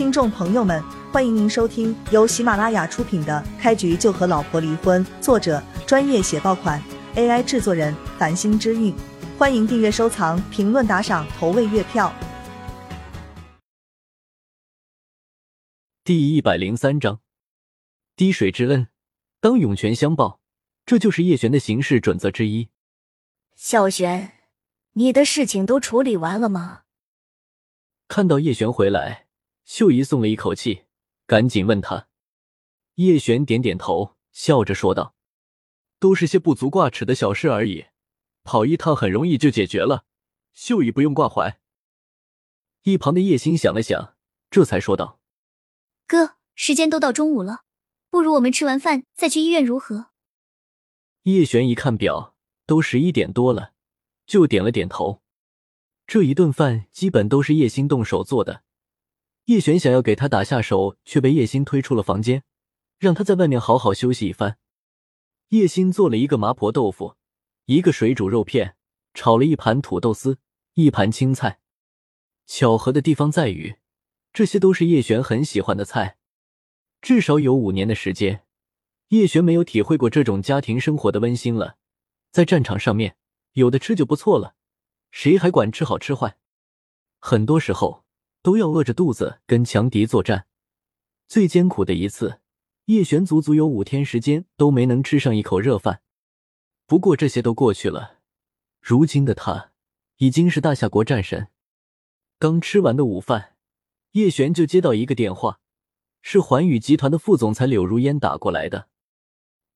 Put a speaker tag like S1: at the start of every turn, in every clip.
S1: 听众朋友们，欢迎您收听由喜马拉雅出品的《开局就和老婆离婚》，作者专业写爆款，AI 制作人繁星之韵。欢迎订阅、收藏、评论、打赏、投喂月票。
S2: 第一百零三章，滴水之恩，当涌泉相报，这就是叶璇的行事准则之一。
S3: 小璇，你的事情都处理完了吗？
S2: 看到叶璇回来，秀姨松了一口气，赶紧问他。叶璇点点头，笑着说道：“都是些不足挂齿的小事而已，跑一趟很容易就解决了，秀姨不用挂怀。”一旁的叶星想了想，这才说道。
S4: 哥，时间都到中午了，不如我们吃完饭再去医院，如何？
S2: 叶璇一看表，都十一点多了，就点了点头。这一顿饭基本都是叶星动手做的，叶璇想要给他打下手，却被叶星推出了房间，让他在外面好好休息一番。叶星做了一个麻婆豆腐，一个水煮肉片，炒了一盘土豆丝，一盘青菜。巧合的地方在于。这些都是叶璇很喜欢的菜，至少有五年的时间，叶璇没有体会过这种家庭生活的温馨了。在战场上面，有的吃就不错了，谁还管吃好吃坏？很多时候都要饿着肚子跟强敌作战。最艰苦的一次，叶璇足足有五天时间都没能吃上一口热饭。不过这些都过去了，如今的他已经是大夏国战神。刚吃完的午饭。叶璇就接到一个电话，是环宇集团的副总裁柳如烟打过来的。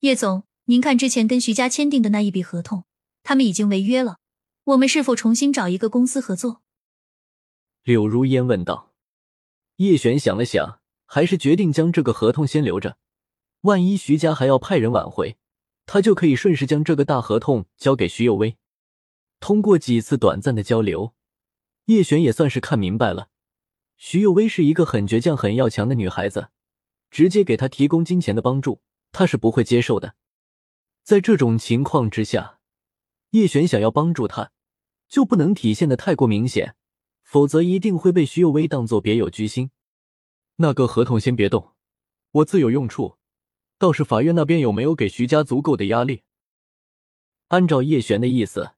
S4: 叶总，您看之前跟徐家签订的那一笔合同，他们已经违约了，我们是否重新找一个公司合作？
S2: 柳如烟问道。叶璇想了想，还是决定将这个合同先留着，万一徐家还要派人挽回，他就可以顺势将这个大合同交给徐有威。通过几次短暂的交流，叶璇也算是看明白了。徐有薇是一个很倔强、很要强的女孩子，直接给她提供金钱的帮助，她是不会接受的。在这种情况之下，叶璇想要帮助她，就不能体现的太过明显，否则一定会被徐有薇当做别有居心。那个合同先别动，我自有用处。倒是法院那边有没有给徐家足够的压力？按照叶璇的意思，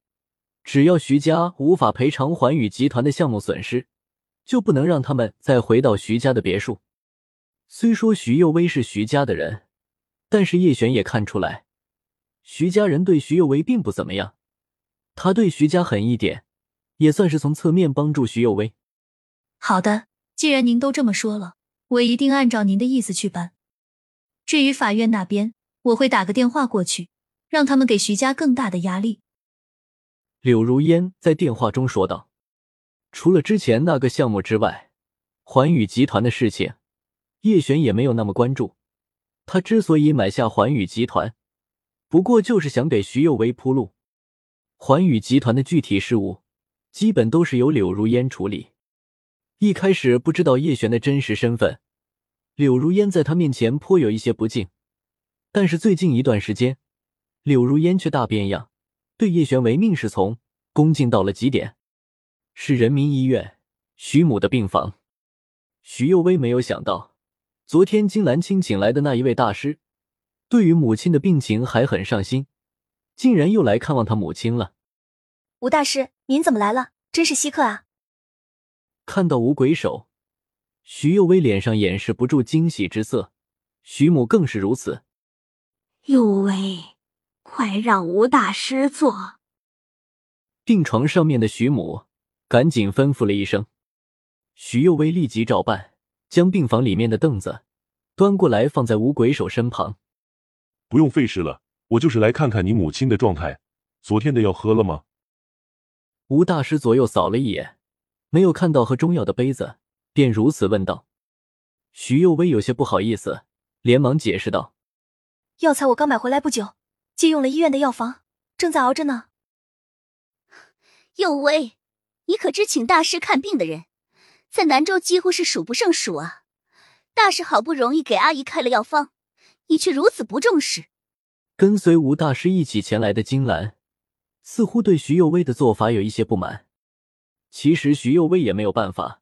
S2: 只要徐家无法赔偿环宇集团的项目损失。就不能让他们再回到徐家的别墅。虽说徐幼薇是徐家的人，但是叶璇也看出来，徐家人对徐幼薇并不怎么样。他对徐家狠一点，也算是从侧面帮助徐幼薇。
S4: 好的，既然您都这么说了，我一定按照您的意思去办。至于法院那边，我会打个电话过去，让他们给徐家更大的压力。
S2: 柳如烟在电话中说道。除了之前那个项目之外，环宇集团的事情，叶璇也没有那么关注。他之所以买下环宇集团，不过就是想给徐有为铺路。环宇集团的具体事务，基本都是由柳如烟处理。一开始不知道叶璇的真实身份，柳如烟在他面前颇有一些不敬。但是最近一段时间，柳如烟却大变样，对叶璇唯命是从，恭敬到了极点。是人民医院徐母的病房。徐幼薇没有想到，昨天金兰青请来的那一位大师，对于母亲的病情还很上心，竟然又来看望他母亲了。
S3: 吴大师，您怎么来了？真是稀客啊！
S2: 看到吴鬼手，徐幼薇脸上掩饰不住惊喜之色，徐母更是如此。
S5: 幼薇，快让吴大师坐。
S2: 病床上面的徐母。赶紧吩咐了一声，徐幼薇立即照办，将病房里面的凳子端过来放在吴鬼手身旁。
S6: 不用费事了，我就是来看看你母亲的状态。昨天的药喝了吗？
S2: 吴大师左右扫了一眼，没有看到喝中药的杯子，便如此问道。徐幼薇有些不好意思，连忙解释道：“
S3: 药材我刚买回来不久，借用了医院的药房，正在熬着呢。”
S4: 幼薇。你可知，请大师看病的人，在南州几乎是数不胜数啊！大师好不容易给阿姨开了药方，你却如此不重视。
S2: 跟随吴大师一起前来的金兰，似乎对徐幼薇的做法有一些不满。其实徐幼薇也没有办法，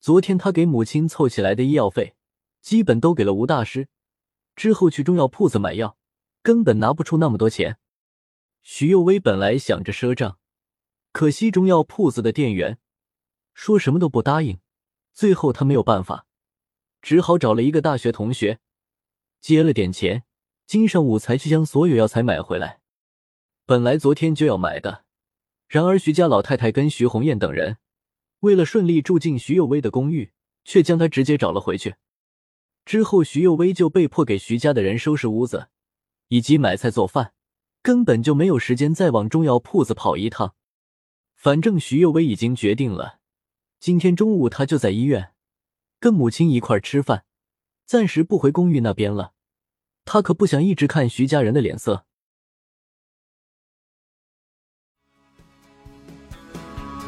S2: 昨天他给母亲凑起来的医药费，基本都给了吴大师。之后去中药铺子买药，根本拿不出那么多钱。徐幼薇本来想着赊账，可惜中药铺子的店员说什么都不答应。最后他没有办法，只好找了一个大学同学借了点钱，今上午才去将所有药材买回来。本来昨天就要买的，然而徐家老太太跟徐红艳等人为了顺利住进徐幼薇的公寓，却将她直接找了回去。之后，徐幼薇就被迫给徐家的人收拾屋子，以及买菜做饭，根本就没有时间再往中药铺子跑一趟。反正徐幼薇已经决定了。今天中午，他就在医院跟母亲一块吃饭，暂时不回公寓那边了。他可不想一直看徐家人的脸色。